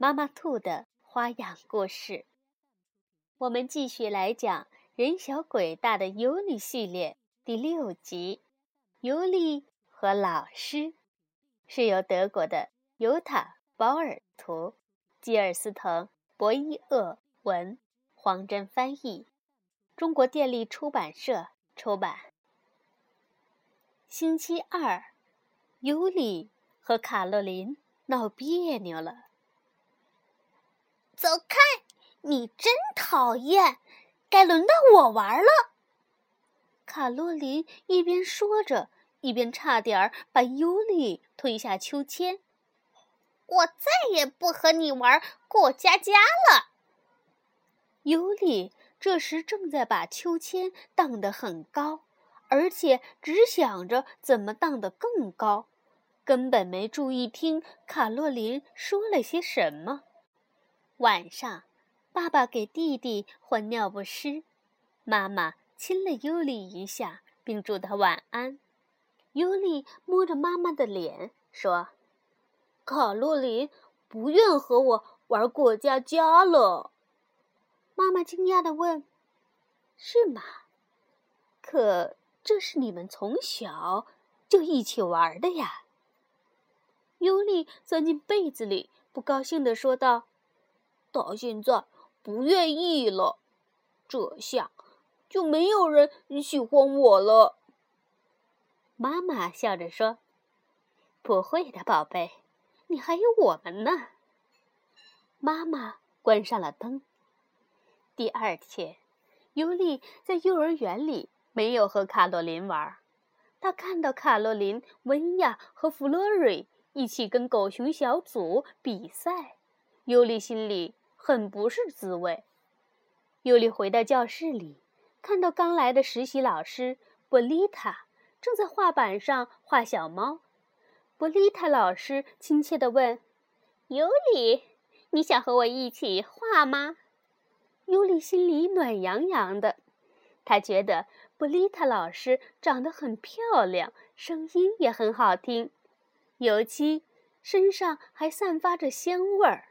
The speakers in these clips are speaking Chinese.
妈妈兔的花样故事，我们继续来讲《人小鬼大的尤里》系列第六集《尤里和老师》，是由德国的尤塔·保尔图、基尔斯滕·博伊厄文、黄真翻译，中国电力出版社出版。星期二，尤里和卡洛琳闹别扭了。走开！你真讨厌！该轮到我玩了。卡洛琳一边说着，一边差点儿把尤里推下秋千。我再也不和你玩过家家了。尤里这时正在把秋千荡得很高，而且只想着怎么荡得更高，根本没注意听卡洛琳说了些什么。晚上，爸爸给弟弟换尿不湿，妈妈亲了尤里一下，并祝他晚安。尤里摸着妈妈的脸说：“卡洛琳不愿和我玩过家家了。”妈妈惊讶地问：“是吗？可这是你们从小就一起玩的呀？”尤里钻进被子里，不高兴地说道。到现在不愿意了，这下就没有人喜欢我了。妈妈笑着说：“不会的，宝贝，你还有我们呢。”妈妈关上了灯。第二天，尤利在幼儿园里没有和卡洛琳玩，他看到卡洛琳、温亚和弗洛瑞一起跟狗熊小组比赛，尤里心里。很不是滋味。尤里回到教室里，看到刚来的实习老师布丽塔正在画板上画小猫。布丽塔老师亲切地问：“尤里，你想和我一起画吗？”尤里心里暖洋洋的，他觉得布丽塔老师长得很漂亮，声音也很好听，尤其身上还散发着香味儿。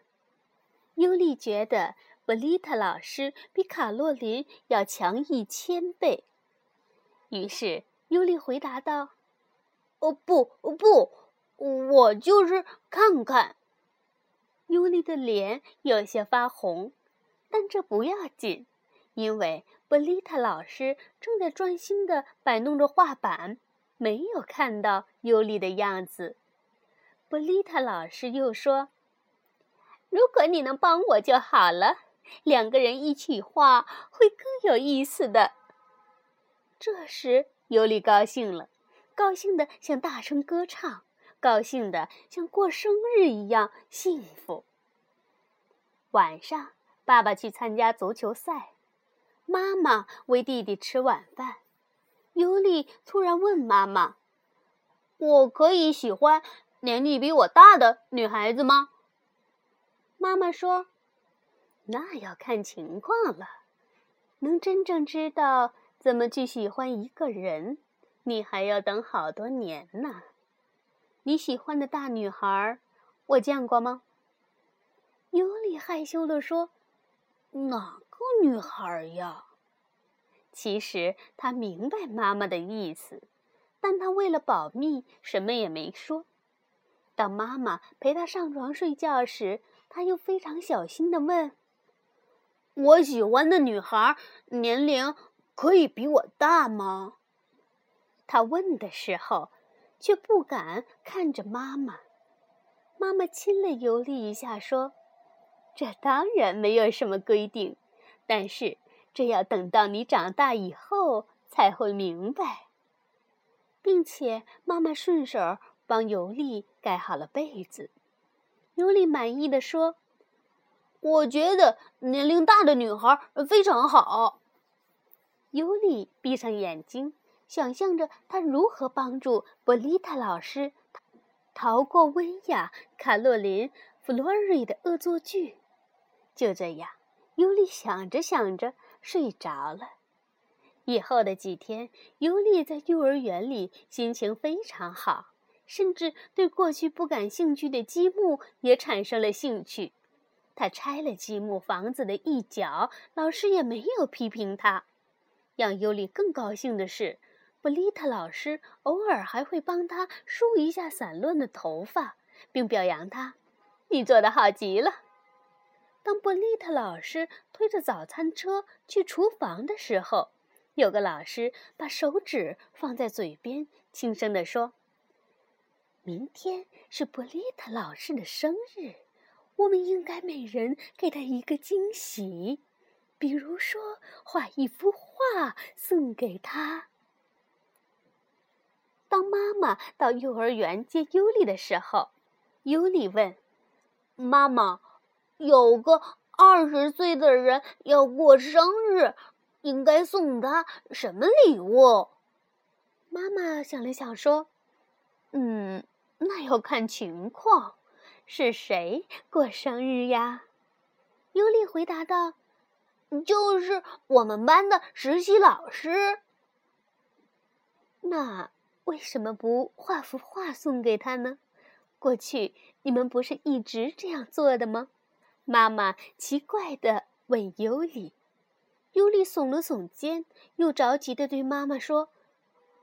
尤利觉得布丽塔老师比卡洛琳要强一千倍，于是尤利回答道：“哦不不，我就是看看。”尤利的脸有些发红，但这不要紧，因为布丽塔老师正在专心地摆弄着画板，没有看到尤利的样子。布丽塔老师又说。如果你能帮我就好了，两个人一起画会更有意思的。这时，尤里高兴了，高兴的想大声歌唱，高兴的像过生日一样幸福。晚上，爸爸去参加足球赛，妈妈喂弟弟吃晚饭。尤里突然问妈妈：“我可以喜欢年纪比我大的女孩子吗？”妈妈说：“那要看情况了。能真正知道怎么去喜欢一个人，你还要等好多年呢。你喜欢的大女孩，我见过吗？”尤里害羞地说：“哪个女孩呀？”其实他明白妈妈的意思，但他为了保密，什么也没说。当妈妈陪他上床睡觉时，他又非常小心地问：“我喜欢的女孩年龄可以比我大吗？”他问的时候，却不敢看着妈妈。妈妈亲了尤利一下，说：“这当然没有什么规定，但是这要等到你长大以后才会明白。”并且妈妈顺手帮尤利盖好了被子。尤里满意的说：“我觉得年龄大的女孩非常好。尤里闭上眼睛，想象着他如何帮助波丽塔老师逃过温雅、卡洛琳、弗洛瑞的恶作剧。就这样，尤里想着想着睡着了。以后的几天，尤里在幼儿园里心情非常好，甚至对过去不感兴趣的积木也产生了兴趣。他拆了积木房子的一角，老师也没有批评他。让尤里更高兴的是，布丽塔老师偶尔还会帮他梳一下散乱的头发，并表扬他：“你做的好极了。”当布丽塔老师推着早餐车去厨房的时候，有个老师把手指放在嘴边，轻声地说：“明天是布丽塔老师的生日。”我们应该每人给他一个惊喜，比如说画一幅画送给他。当妈妈到幼儿园接尤里的时候，尤里问：“妈妈，有个二十岁的人要过生日，应该送他什么礼物？”妈妈想了想说：“嗯，那要看情况。”是谁过生日呀？尤里回答道：“就是我们班的实习老师。”那为什么不画幅画送给他呢？过去你们不是一直这样做的吗？妈妈奇怪的问尤里。尤里耸了耸肩，又着急的对妈妈说：“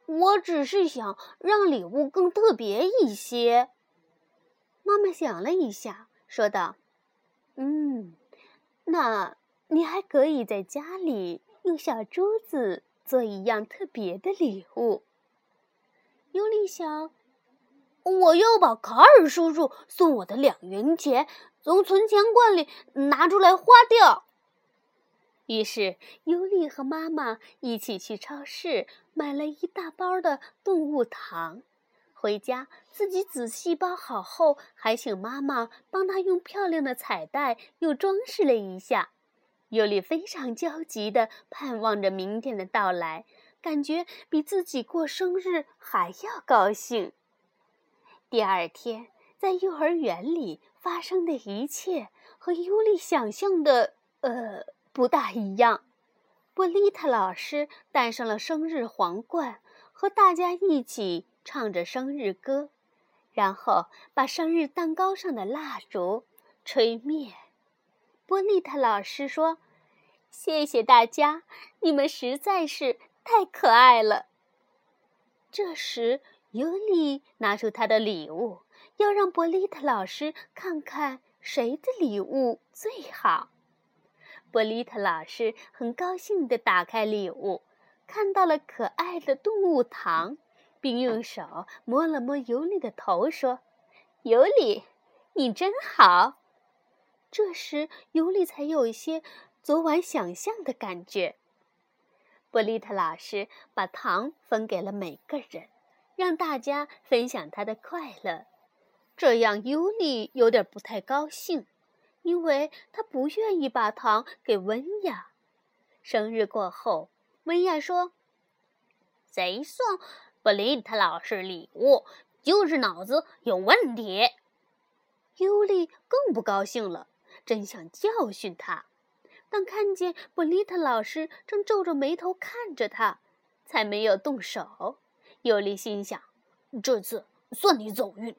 我只是想让礼物更特别一些。”妈妈想了一下，说道：“嗯，那你还可以在家里用小珠子做一样特别的礼物。”尤里想：“我要把卡尔叔叔送我的两元钱从存钱罐里拿出来花掉。”于是，尤里和妈妈一起去超市买了一大包的动物糖。回家自己仔细包好后，还请妈妈帮他用漂亮的彩带又装饰了一下。尤里非常焦急地盼望着明天的到来，感觉比自己过生日还要高兴。第二天，在幼儿园里发生的一切和尤里想象的呃不大一样。波丽塔老师戴上了生日皇冠，和大家一起。唱着生日歌，然后把生日蛋糕上的蜡烛吹灭。波丽塔老师说：“谢谢大家，你们实在是太可爱了。”这时，尤里拿出他的礼物，要让波丽塔老师看看谁的礼物最好。波丽特老师很高兴地打开礼物，看到了可爱的动物糖。并用手摸了摸尤里的头，说：“尤里，你真好。”这时，尤里才有一些昨晚想象的感觉。波丽特老师把糖分给了每个人，让大家分享他的快乐。这样，尤里有点不太高兴，因为他不愿意把糖给温雅。生日过后，温雅说：“谁送？”布丽塔老师礼物就是脑子有问题。尤里更不高兴了，真想教训他，但看见布丽塔老师正皱着眉头看着他，才没有动手。尤里心想：这次算你走运。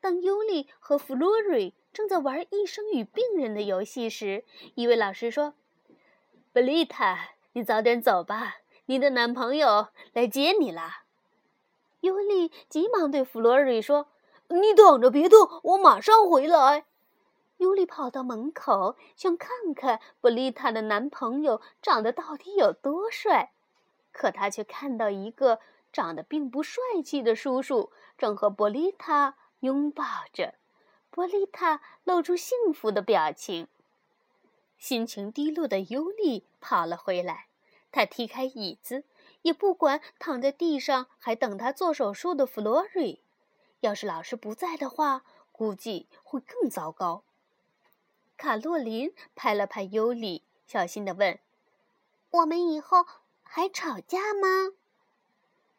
当尤里和弗洛瑞正在玩医生与病人的游戏时，一位老师说：“布丽塔，你早点走吧。”你的男朋友来接你了，尤里急忙对弗洛瑞说：“你等着，别动，我马上回来。”尤里跑到门口，想看看布丽塔的男朋友长得到底有多帅，可他却看到一个长得并不帅气的叔叔正和布丽塔拥抱着。波丽塔露出幸福的表情，心情低落的尤里跑了回来。他踢开椅子，也不管躺在地上还等他做手术的弗洛瑞。要是老师不在的话，估计会更糟糕。卡洛琳拍了拍尤里，小心地问：“我们以后还吵架吗？”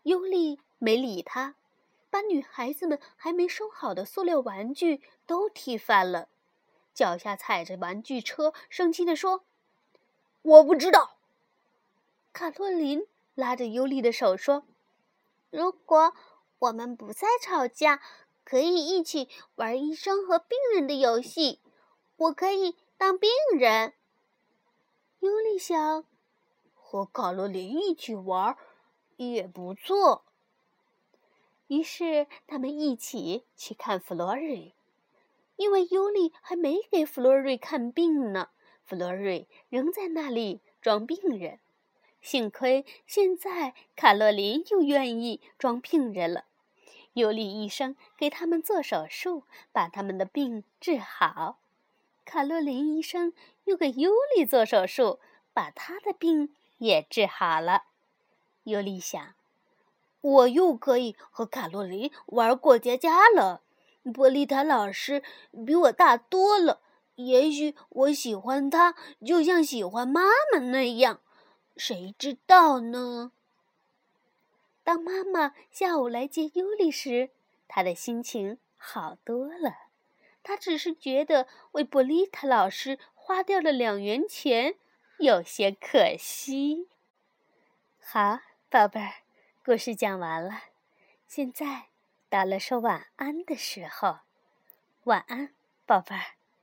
尤里没理他，把女孩子们还没收好的塑料玩具都踢翻了，脚下踩着玩具车，生气地说：“我不知道。”卡洛琳拉着尤里的手说：“如果我们不再吵架，可以一起玩医生和病人的游戏。”我可以当病人。尤里想，和卡洛琳一起玩也不错。于是他们一起去看弗洛瑞，因为尤里还没给弗洛瑞看病呢，弗洛瑞仍在那里装病人。幸亏现在卡洛琳又愿意装病人了，尤里医生给他们做手术，把他们的病治好。卡洛琳医生又给尤里做手术，把他的病也治好了。尤里想，我又可以和卡洛琳玩过家家了。波丽塔老师比我大多了，也许我喜欢他，就像喜欢妈妈那样。谁知道呢？当妈妈下午来接尤里时，他的心情好多了。他只是觉得为布丽塔老师花掉了两元钱有些可惜。好，宝贝儿，故事讲完了，现在到了说晚安的时候。晚安，宝贝儿。